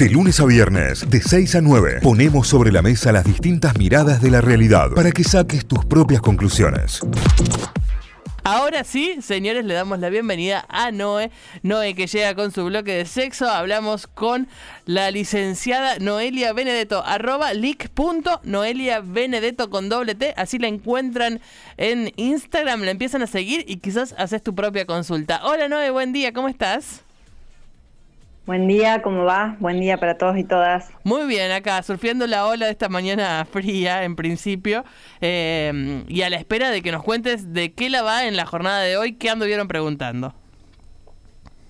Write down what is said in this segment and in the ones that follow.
De lunes a viernes, de 6 a 9, ponemos sobre la mesa las distintas miradas de la realidad para que saques tus propias conclusiones. Ahora sí, señores, le damos la bienvenida a Noé. Noé que llega con su bloque de sexo. Hablamos con la licenciada Noelia Benedetto, arroba leak.noelia Benedetto con doble T. Así la encuentran en Instagram, la empiezan a seguir y quizás haces tu propia consulta. Hola Noé, buen día, ¿cómo estás? Buen día, ¿cómo va? Buen día para todos y todas. Muy bien, acá surfeando la ola de esta mañana fría en principio eh, y a la espera de que nos cuentes de qué la va en la jornada de hoy, qué anduvieron preguntando.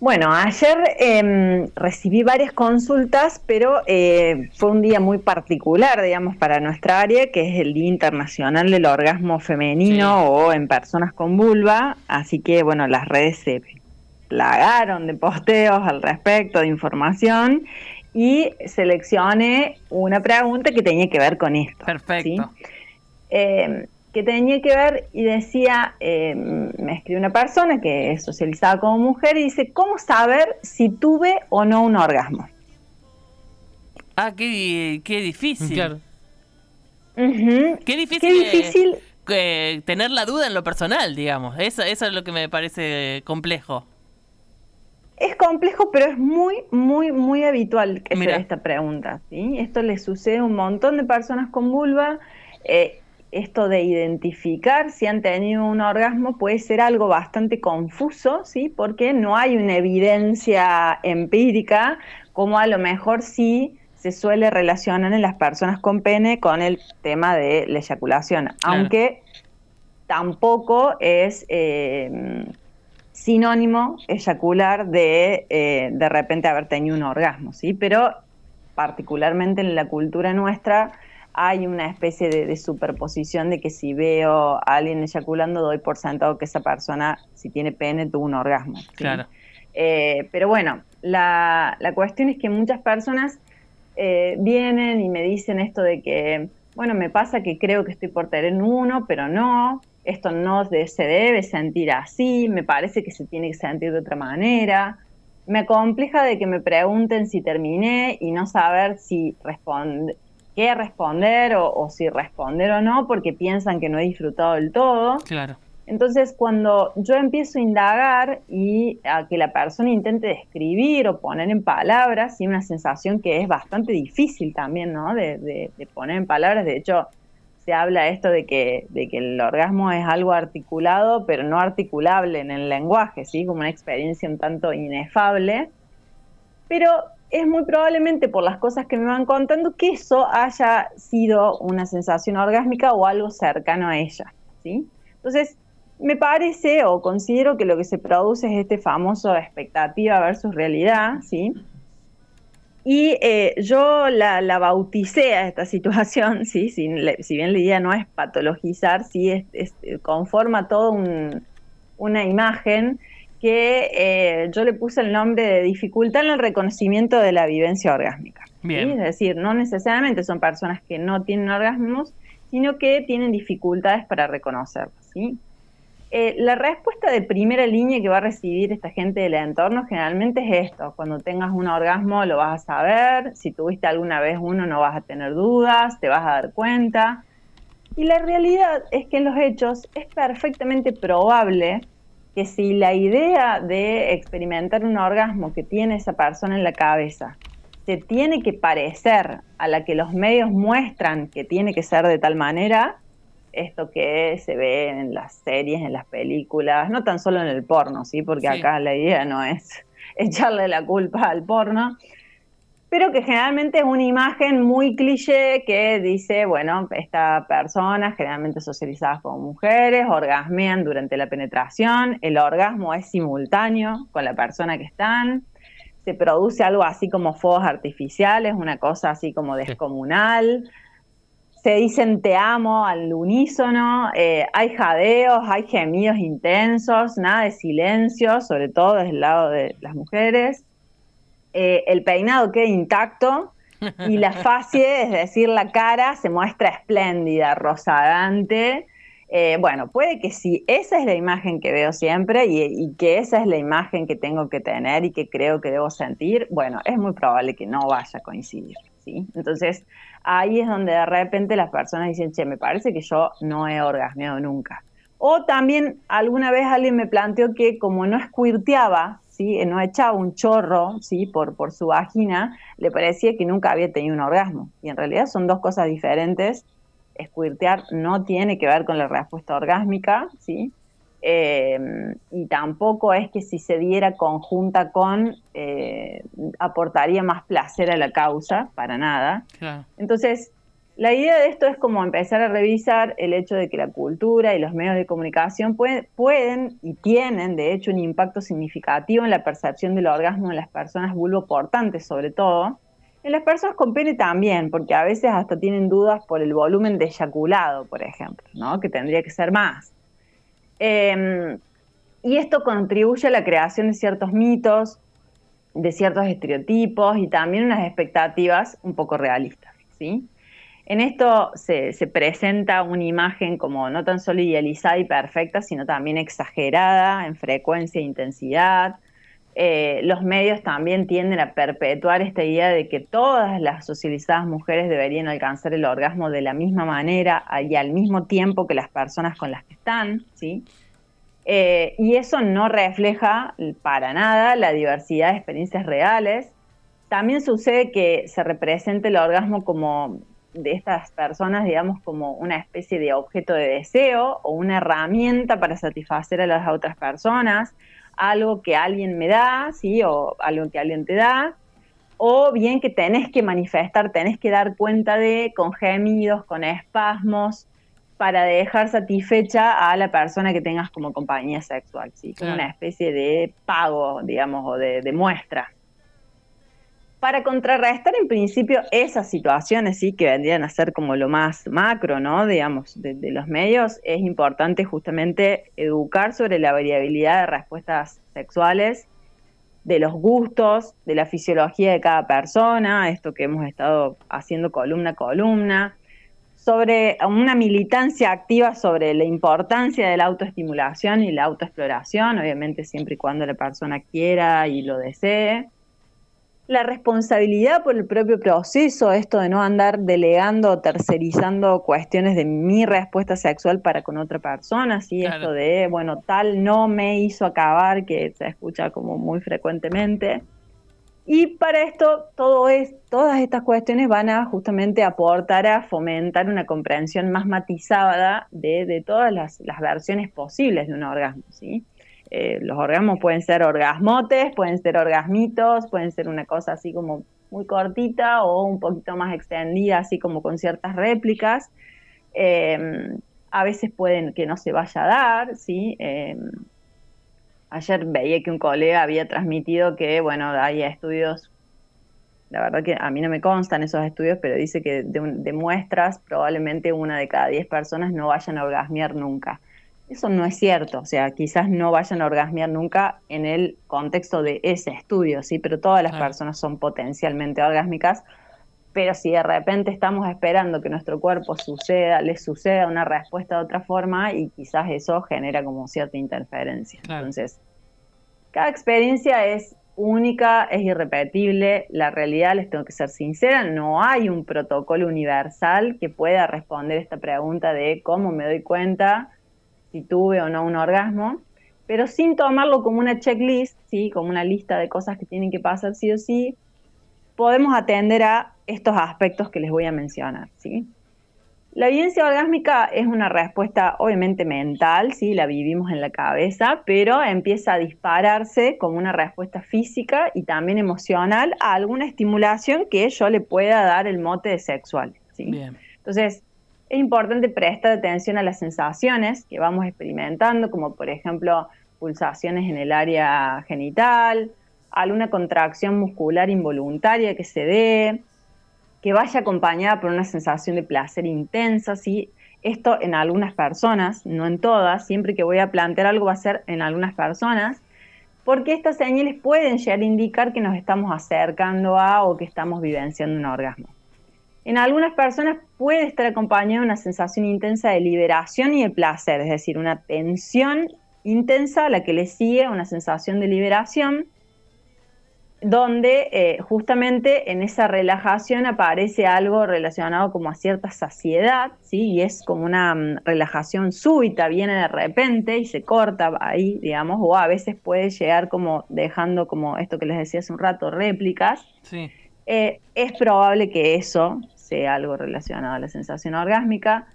Bueno, ayer em, recibí varias consultas, pero eh, fue un día muy particular, digamos, para nuestra área, que es el Día Internacional del Orgasmo Femenino o en personas con vulva, así que, bueno, las redes se plagaron de posteos al respecto, de información, y seleccioné una pregunta que tenía que ver con esto. Perfecto. Em, que tenía que ver y decía, em, me escribe una persona que es socializada como mujer y dice, ¿cómo saber si tuve o no un orgasmo? Ah, qué, qué difícil. Claro. Qué difícil. Qué difícil. tener la duda en lo personal, digamos. Eso, eso es lo que me parece complejo. Es complejo, pero es muy, muy, muy habitual que sea esta pregunta. ¿sí? Esto le sucede a un montón de personas con vulva. Eh, esto de identificar si han tenido un orgasmo puede ser algo bastante confuso, ¿sí? porque no hay una evidencia empírica como a lo mejor sí se suele relacionar en las personas con pene con el tema de la eyaculación, aunque tampoco es... Eh, sinónimo eyacular de eh, de repente haber tenido un orgasmo, ¿sí? Pero particularmente en la cultura nuestra hay una especie de, superposición de que si veo a alguien eyaculando doy por sentado que esa persona, si tiene pene, tuvo un orgasmo. Claro. Eh, pero bueno, la, la, cuestión es que muchas personas eh, vienen y me dicen esto de que, bueno, me pasa que creo que estoy por tener uno, pero no, esto no se debe sentir así, me parece que se tiene que sentir de otra manera. Me compleja de que me pregunten si terminé y no saber si responde, qué responder o, si responder o no, porque piensan que no he disfrutado del todo. Claro. Entonces, cuando yo empiezo a indagar y a que la persona intente describir o poner en palabras, y una sensación que es bastante difícil también, ¿no? de poner en palabras. De hecho, se habla esto de que, de que el orgasmo es algo articulado, pero no articulable en el lenguaje, ¿sí? Como una experiencia un tanto inefable. Pero es muy probablemente por las cosas que me van contando que eso haya sido una sensación orgásmica o algo cercano a ella, ¿sí? Entonces, me parece o considero que lo que se produce es este famoso expectativa versus realidad, ¿sí? Y eh, yo la, bauticé a esta situación, ¿sí? si, si, bien la idea no es patologizar, sí es, conforma toda una imagen que eh, yo le puse el nombre de dificultad en el reconocimiento de la vivencia orgásmica. Es decir, no necesariamente son personas que no tienen orgasmos, sino que tienen dificultades para reconocerlos. ¿sí? Eh, la respuesta de primera línea que va a recibir esta gente del entorno generalmente es esto, cuando tengas un orgasmo lo vas a saber, si tuviste alguna vez uno no vas a tener dudas, te vas a dar cuenta. Y la realidad es que en los hechos es perfectamente probable que si la idea de experimentar un orgasmo que tiene esa persona en la cabeza se tiene que parecer a la que los medios muestran que tiene que ser de tal manera, esto que se ve en las series, en las películas, no tan solo en el porno, ¿sí? Porque acá la idea no es echarle la culpa al porno, pero que generalmente es una imagen muy cliché que dice, bueno, esta persona, generalmente socializadas como mujeres, orgasmean durante la penetración, el orgasmo es simultáneo con la persona que están, se produce algo así como fuegos artificiales, una cosa así como descomunal se dicen te amo al unísono, eh, hay jadeos, hay gemidos intensos, nada de silencio, sobre todo desde el lado de las mujeres. Eh, el peinado queda intacto y la facie, es decir, la cara, se muestra espléndida, rosadante. Eh, bueno, puede que sí, esa es la imagen que veo siempre y, que esa es la imagen que tengo que tener y que creo que debo sentir, bueno, es muy probable que no vaya a coincidir, ¿sí? Entonces, ahí es donde de repente las personas dicen, che, me parece que yo no he orgasmeado nunca. O también alguna vez alguien me planteó que como no escuirteaba, ¿sí? no echaba un chorro ¿sí? por, por su vagina, le parecía que nunca había tenido un orgasmo. Y en realidad son dos cosas diferentes squirtear no tiene que ver con la respuesta orgásmica, ¿sí? Eh, y tampoco es que si se diera conjunta con, eh, aportaría más placer a la causa, para nada. Entonces, la idea de esto es como empezar a revisar el hecho de que la cultura y los medios de comunicación pueden y tienen, de hecho, un impacto significativo en la percepción del orgasmo en las personas vulvoportantes, sobre todo, en las personas con pene también, porque a veces hasta tienen dudas por el volumen de eyaculado, por ejemplo, ¿no? que tendría que ser más. Em, y esto contribuye a la creación de ciertos mitos, de ciertos estereotipos y también unas expectativas un poco realistas. ¿sí? En esto se, se, presenta una imagen como no tan solo idealizada y perfecta, sino también exagerada en frecuencia e intensidad, eh, los medios también tienden a perpetuar esta idea de que todas las socializadas mujeres deberían alcanzar el orgasmo de la misma manera y al mismo tiempo que las personas con las que están, ¿sí? Eh, y eso no refleja para nada la diversidad de experiencias reales. También sucede que se representa el orgasmo como de estas personas, digamos, como una especie de objeto de deseo o una herramienta para satisfacer a las otras personas algo que alguien me da, ¿sí? O algo que alguien te da, o bien que tenés que manifestar, tenés que dar cuenta de con gemidos, con espasmos, para dejar satisfecha a la persona que tengas como compañía sexual, ¿sí? Como una especie de pago, digamos, o de muestra para contrarrestar en principio esas situaciones, sí, que vendrían a ser como lo más macro, ¿no? Digamos, de, los medios, es importante justamente educar sobre la variabilidad de respuestas sexuales, de los gustos, de la fisiología de cada persona, esto que hemos estado haciendo columna a columna, sobre una militancia activa sobre la importancia de la autoestimulación y la autoexploración, obviamente siempre y cuando la persona quiera y lo desee la responsabilidad por el propio proceso, esto de no andar delegando o tercerizando cuestiones de mi respuesta sexual para con otra persona, ¿sí? esto de, bueno, tal no me hizo acabar, que se escucha como muy frecuentemente. Y para esto, todo es, todas estas cuestiones van a justamente aportar a fomentar una comprensión más matizada de, de todas las, las versiones posibles de un orgasmo, ¿sí? Eh, los orgasmos pueden ser orgasmotes, pueden ser orgasmitos, pueden ser una cosa así como muy cortita o un poquito más extendida, así como con ciertas réplicas. Em, a veces pueden que no se vaya a dar, ¿sí? Em, ayer veía que un colega había transmitido que, bueno, hay estudios, la verdad que a mí no me constan esos estudios, pero dice que de, de muestras probablemente una de cada diez personas no vayan a orgasmear nunca. Eso no es cierto, o sea, quizás no vayan a orgasmear nunca en el contexto de ese estudio, sí, pero todas las personas son potencialmente orgásmicas, pero si de repente estamos esperando que nuestro cuerpo suceda, le suceda una respuesta de otra forma y quizás eso genera como cierta interferencia. Entonces, cada experiencia es única, es irrepetible, la realidad, les tengo que ser sincera, no hay un protocolo universal que pueda responder esta pregunta de cómo me doy cuenta si tuve o no un orgasmo, pero sin tomarlo como una checklist, ¿sí? como una lista de cosas que tienen que pasar sí o sí, podemos atender a estos aspectos que les voy a mencionar. ¿sí? La evidencia orgásmica es una respuesta obviamente mental, ¿sí? la vivimos en la cabeza, pero empieza a dispararse como una respuesta física y también emocional a alguna estimulación que yo le pueda dar el mote de sexual. ¿sí? Entonces, es importante prestar atención a las sensaciones que vamos experimentando, como por ejemplo pulsaciones en el área genital, alguna contracción muscular involuntaria que se dé, que vaya acompañada por una sensación de placer intensa, ¿sí? Esto en algunas personas, no en todas, siempre que voy a plantear algo va a ser en algunas personas, porque estas señales pueden llegar a indicar que nos estamos acercando a o que estamos vivenciando un orgasmo. En algunas personas puede estar acompañada de una sensación intensa de liberación y de placer, es decir, una tensión intensa a la que le sigue una sensación de liberación, donde eh, justamente en esa relajación aparece algo relacionado como a cierta saciedad, ¿sí? y es como una mm, relajación súbita, viene de repente y se corta ahí, digamos, o a veces puede llegar como dejando como esto que les decía hace un rato, réplicas. Sí. Eh, es probable que eso algo relacionado a la sensación orgásmica.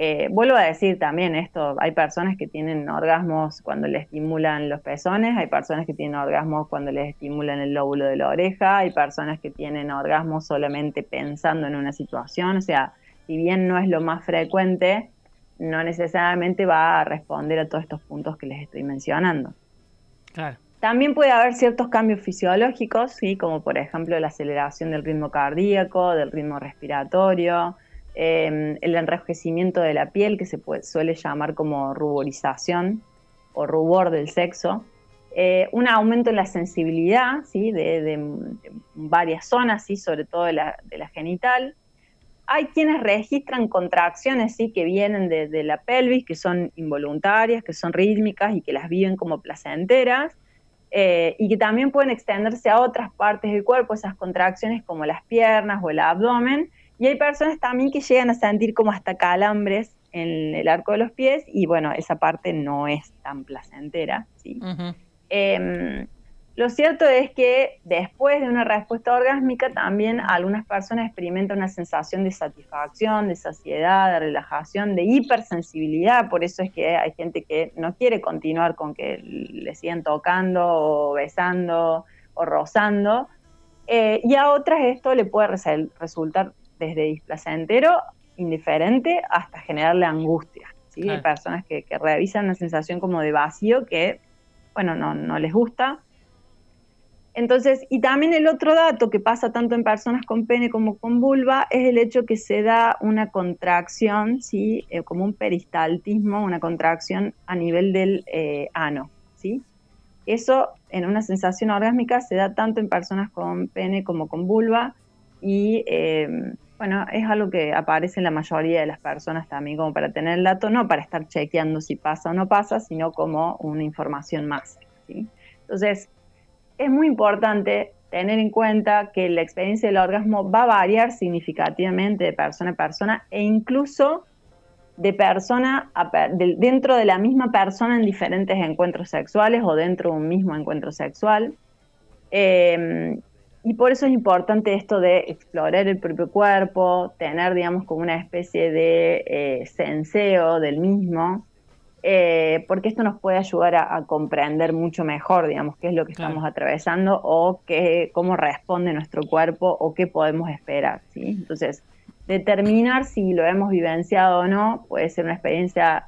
Eh, vuelvo a decir también esto, hay personas que tienen orgasmos cuando le estimulan los pezones, hay personas que tienen orgasmos cuando les estimulan el lóbulo de la oreja, hay personas que tienen orgasmos solamente pensando en una situación, o sea, si bien no es lo más frecuente, no necesariamente va a responder a todos estos puntos que les estoy mencionando. Claro. También puede haber ciertos cambios fisiológicos, ¿sí? como por ejemplo la aceleración del ritmo cardíaco, del ritmo respiratorio, em, el enrojecimiento de la piel, que se suele llamar como ruborización o rubor del sexo, eh, un aumento en la sensibilidad ¿sí? de, varias zonas, ¿sí? sobre todo de la, genital. Hay quienes registran contracciones ¿sí? que vienen de la pelvis, que son involuntarias, que son rítmicas y que las viven como placenteras eh, y que también pueden extenderse a otras partes del cuerpo, esas contracciones como las piernas o el abdomen. Y hay personas también que llegan a sentir como hasta calambres en el arco de los pies y bueno, esa parte no es tan placentera. ¿sí? Lo cierto es que después de una respuesta orgásmica también algunas personas experimentan una sensación de satisfacción, de saciedad, de relajación, de hipersensibilidad, por eso es que hay gente que no quiere continuar con que le sigan tocando o besando o rozando, eh, y a otras esto le puede resultar desde displacentero, indiferente, hasta generarle angustia. ¿sí? Hay personas que, revisan una sensación como de vacío que, bueno, no, no les gusta entonces, y también el otro dato que pasa tanto en personas con pene como con vulva es el hecho que se da una contracción, ¿sí? Eh, como un peristaltismo, una contracción a nivel del eh, ano. ¿sí? Eso en una sensación orgásmica se da tanto en personas con pene como con vulva y em, bueno, es algo que aparece en la mayoría de las personas también como para tener el dato, no para estar chequeando si pasa o no pasa, sino como una información más. ¿sí? Entonces, es muy importante tener en cuenta que la experiencia del orgasmo va a variar significativamente de persona a persona e incluso de persona dentro de la misma persona en diferentes encuentros sexuales o dentro de un mismo encuentro sexual. Em, y por eso es importante esto de explorar el propio cuerpo, tener, digamos, como una especie de eh, senseo del mismo, eh, porque esto nos puede ayudar a, comprender mucho mejor, digamos, qué es lo que estamos atravesando o qué, cómo responde nuestro cuerpo o qué podemos esperar, ¿sí? Entonces, determinar si lo hemos vivenciado o no puede ser una experiencia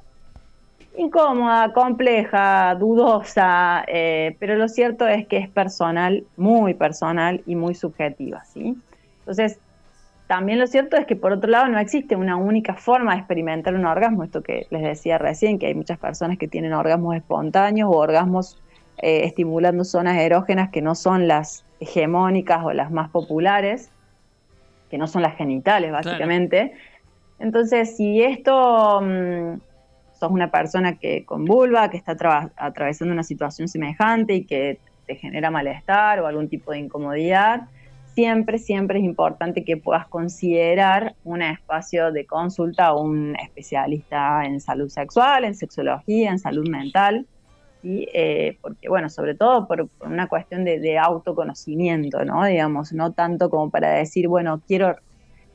incómoda, compleja, dudosa, eh, pero lo cierto es que es personal, muy personal y muy subjetiva, ¿sí? Entonces, también lo cierto es que por otro lado no existe una única forma de experimentar un orgasmo, esto que les decía recién, que hay muchas personas que tienen orgasmos espontáneos o orgasmos eh, estimulando zonas erógenas que no son las hegemónicas o las más populares, que no son las genitales básicamente. Entonces, si esto mm, sos una persona que con vulva, que está atravesando una situación semejante y que te genera malestar o algún tipo de incomodidad, siempre, siempre es importante que puedas considerar un espacio de consulta a un especialista en salud sexual, en sexología, en salud mental, y eh, porque, bueno, sobre todo por, una cuestión de, autoconocimiento, ¿no? Digamos, no tanto como para decir, bueno, quiero,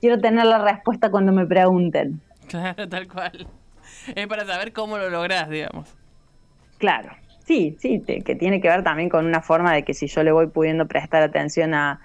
quiero tener la respuesta cuando me pregunten. Claro, tal cual. Es para saber cómo lo lográs, digamos. Claro, sí, sí, que tiene que ver también con una forma de que si yo le voy pudiendo prestar atención a,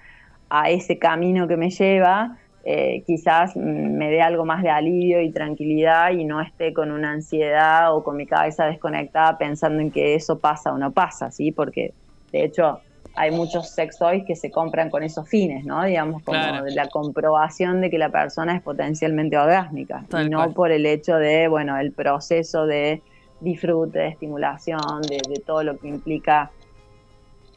a ese camino que me lleva, eh, quizás me dé algo más de alivio y tranquilidad y no esté con una ansiedad o con mi cabeza desconectada pensando en que eso pasa o no pasa, ¿sí? Porque de hecho hay muchos sex toys que se compran con esos fines, ¿no? Digamos, como la comprobación de que la persona es potencialmente orgásmica, y no por el hecho de, bueno, el proceso de disfrute, de estimulación, de todo lo que implica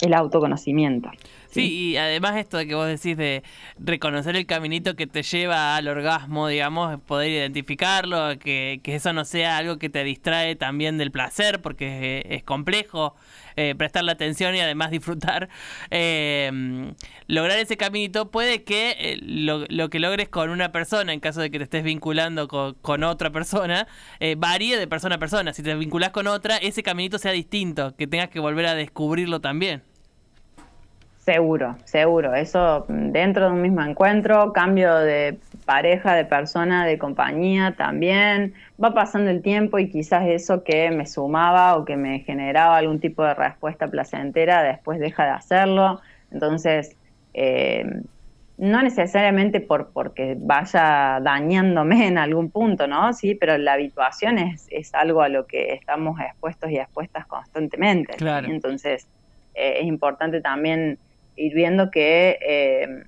el autoconocimiento. Sí, y además esto de que vos decís de reconocer el caminito que te lleva al orgasmo, digamos, poder identificarlo, que, que eso no sea algo que te distrae también del placer, porque es, complejo eh, prestarle atención y además disfrutar. Eh, lograr ese caminito puede que eh, lo, lo, que logres con una persona, en caso de que te estés vinculando con, con otra persona, eh, varíe de persona a persona. Si te vinculás con otra, ese caminito sea distinto, que tengas que volver a descubrirlo también. Seguro, seguro. Eso mm, dentro de un mismo encuentro, cambio de pareja, de persona, de compañía también. Va pasando el tiempo y quizás eso que me sumaba o que me generaba algún tipo de respuesta placentera después deja de hacerlo. Entonces, eh, no necesariamente por porque vaya dañándome en algún punto, ¿no? Sí, pero la habituación es, es algo a lo que estamos expuestos y expuestas constantemente. Claro. Entonces, eh, es importante también ir viendo que eh,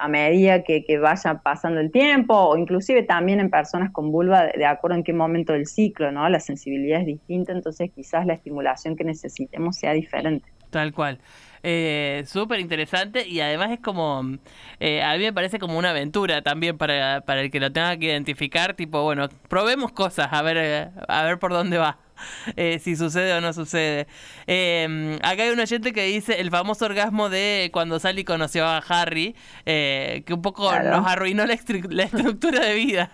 a medida que, vaya pasando el tiempo, o inclusive también en personas con vulva, de, acuerdo en qué momento del ciclo, ¿no? La sensibilidad es distinta, entonces quizás la estimulación que necesitemos sea diferente. Tal cual. Eh, Súper interesante y además es como, eh, a mí me parece como una aventura también para, para el que lo tenga que identificar, tipo, bueno, probemos cosas, a ver, a ver por dónde va. Eh, si sucede o no sucede. Eh, acá hay un oyente que dice el famoso orgasmo de cuando Sally conoció a Harry, eh, que un poco nos arruinó la, estructura de vida.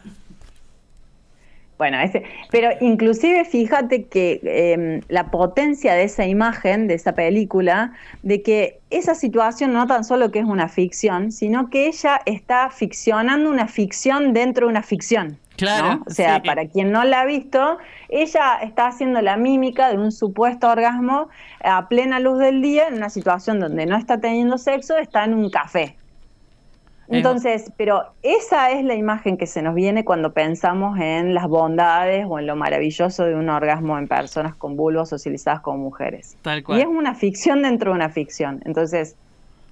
Bueno, ese, pero inclusive fíjate que em, la potencia de esa imagen, de esa película, de que esa situación no tan solo que es una ficción, sino que ella está ficcionando una ficción dentro de una ficción. Claro. O sea, para quien no la ha visto, ella está haciendo la mímica de un supuesto orgasmo a plena luz del día en una situación donde no está teniendo sexo, está en un café. Entonces, pero esa es la imagen que se nos viene cuando pensamos en las bondades o en lo maravilloso de un orgasmo en personas con vulvos socializadas como mujeres. Tal cual. Y es una ficción dentro de una ficción. Entonces,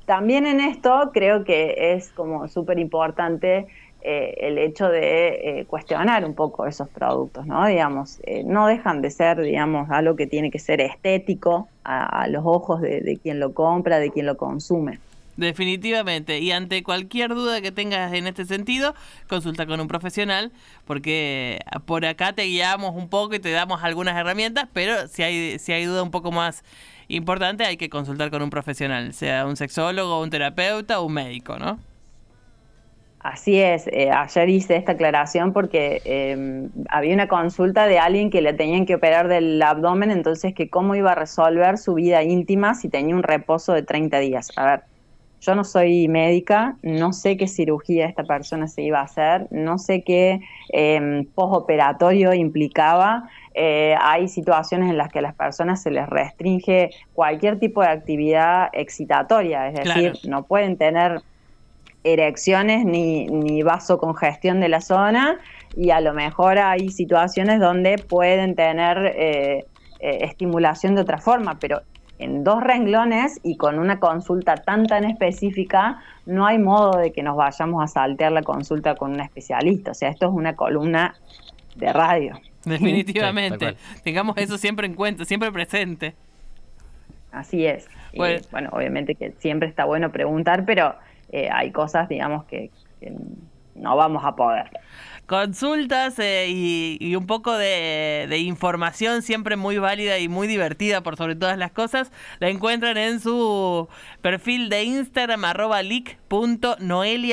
también en esto creo que es como súper importante eh, el hecho de eh, cuestionar un poco esos productos, ¿no? Digamos, eh, no dejan de ser, digamos, algo que tiene que ser estético a, los ojos de, quien lo compra, de quien lo consume. Definitivamente. Y ante cualquier duda que tengas en este sentido, consulta con un profesional, porque por acá te guiamos un poco y te damos algunas herramientas, pero si hay, si hay duda un poco más importante, hay que consultar con un profesional, sea un sexólogo, un terapeuta o un médico, ¿no? Así es, eh, ayer hice esta aclaración porque em, había una consulta de alguien que le tenían que operar del abdomen, entonces que cómo iba a resolver su vida íntima si tenía un reposo de 30 días. A ver, yo no soy médica, no sé qué cirugía esta persona se iba a hacer, no sé qué eh, postoperatorio implicaba. Eh, hay situaciones en las que a las personas se les restringe cualquier tipo de actividad excitatoria, es decir, no pueden tener erecciones ni, ni vasocongestión de la zona y a lo mejor hay situaciones donde pueden tener eh, eh, estimulación de otra forma, pero en dos renglones y con una consulta tan tan específica, no hay modo de que nos vayamos a saltear la consulta con un especialista. O sea, esto es una columna de radio. Definitivamente. Tengamos eso siempre en cuenta, siempre presente. Así es. bueno, obviamente que siempre está bueno preguntar, pero eh, hay cosas, digamos, que, no vamos a poder. Consultas eh, y, un poco de, información siempre muy válida y muy divertida por sobre todas las cosas, la encuentran en su perfil de Instagram arroba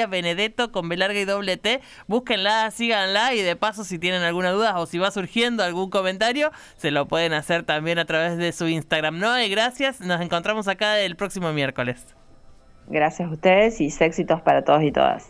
benedetto con B y doble T. Búsquenla, síganla y de paso si tienen alguna duda o si va surgiendo algún comentario, se lo pueden hacer también a través de su Instagram. No, gracias, nos encontramos acá el próximo miércoles. Gracias a ustedes y éxitos para todos y todas.